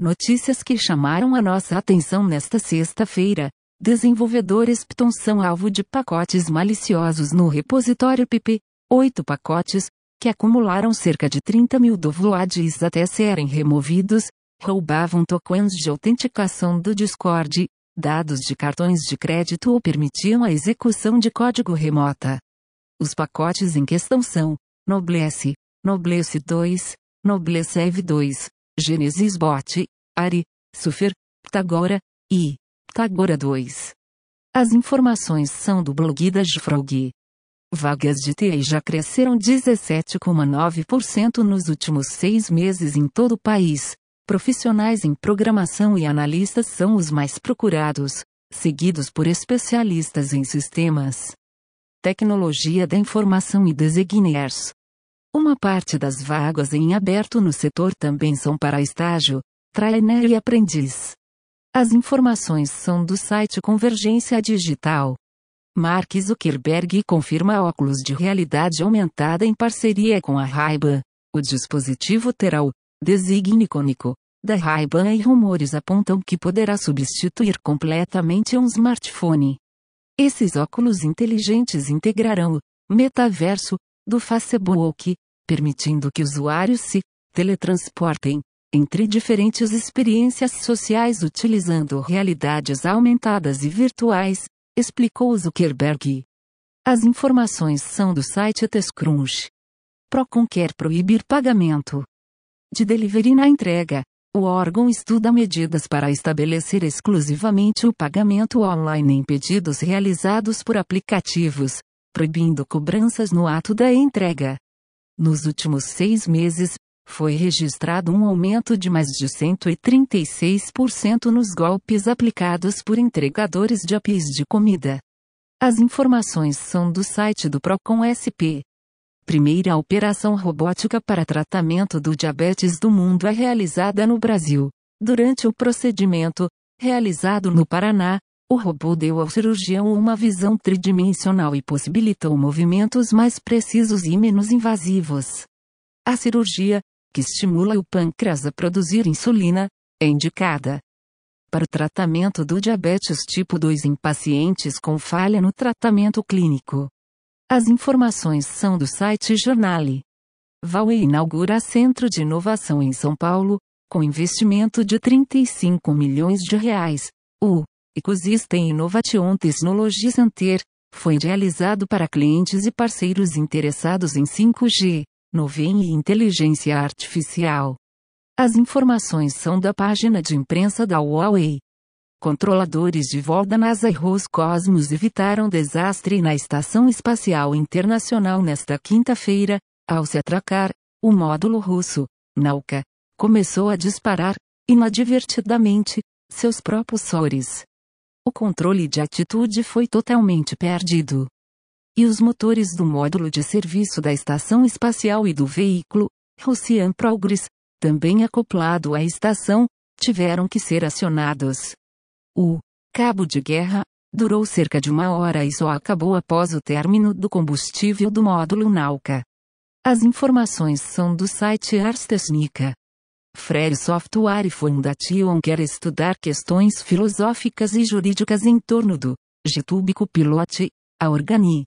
Notícias que chamaram a nossa atenção nesta sexta-feira. Desenvolvedores Python são alvo de pacotes maliciosos no repositório PP. Oito pacotes, que acumularam cerca de 30 mil downloads até serem removidos, roubavam tokens de autenticação do Discord, dados de cartões de crédito ou permitiam a execução de código remota. Os pacotes em questão são Noblesse, Noblesse 2, Noblesse Ev 2, Genesis Bot, Ari, Sufer, Ptagora, e Ptagora 2. As informações são do blog da Jfrog. Vagas de TI já cresceram 17,9% nos últimos seis meses em todo o país. Profissionais em programação e analistas são os mais procurados, seguidos por especialistas em sistemas. Tecnologia da informação e designers. Uma parte das vagas em aberto no setor também são para estágio, trainer e aprendiz. As informações são do site Convergência Digital. Mark Zuckerberg confirma óculos de realidade aumentada em parceria com a Ray-Ban. O dispositivo terá o designe icônico da Ray-Ban e rumores apontam que poderá substituir completamente um smartphone. Esses óculos inteligentes integrarão o metaverso do Facebook, permitindo que usuários se teletransportem entre diferentes experiências sociais utilizando realidades aumentadas e virtuais, explicou Zuckerberg. As informações são do site TechCrunch. Procon quer proibir pagamento de delivery na entrega. O órgão estuda medidas para estabelecer exclusivamente o pagamento online em pedidos realizados por aplicativos, proibindo cobranças no ato da entrega. Nos últimos seis meses, foi registrado um aumento de mais de 136% nos golpes aplicados por entregadores de APIs de comida. As informações são do site do Procon SP. Primeira operação robótica para tratamento do diabetes do mundo é realizada no Brasil. Durante o procedimento, realizado no Paraná, o robô deu ao cirurgião uma visão tridimensional e possibilitou movimentos mais precisos e menos invasivos. A cirurgia, que estimula o pâncreas a produzir insulina, é indicada para o tratamento do diabetes tipo 2 em pacientes com falha no tratamento clínico. As informações são do site Jornale. Huawei inaugura Centro de Inovação em São Paulo, com investimento de 35 milhões de reais. O Ecosystem Innovation Technology Center foi idealizado para clientes e parceiros interessados em 5G, Nuvem e inteligência artificial. As informações são da página de imprensa da Huawei. Controladores de voo da NASA e Roscosmos evitaram desastre na Estação Espacial Internacional nesta quinta-feira, ao se atracar, o módulo russo, Nauka, começou a disparar, inadvertidamente, seus propulsores. O controle de atitude foi totalmente perdido e os motores do módulo de serviço da estação espacial e do veículo, Russian Progress, também acoplado à estação, tiveram que ser acionados. O cabo de guerra durou cerca de uma hora e só acabou após o término do combustível do módulo Nauka. As informações são do site Ars Frere Software Foundation quer estudar questões filosóficas e jurídicas em torno do GitHub Copilot, a Organi.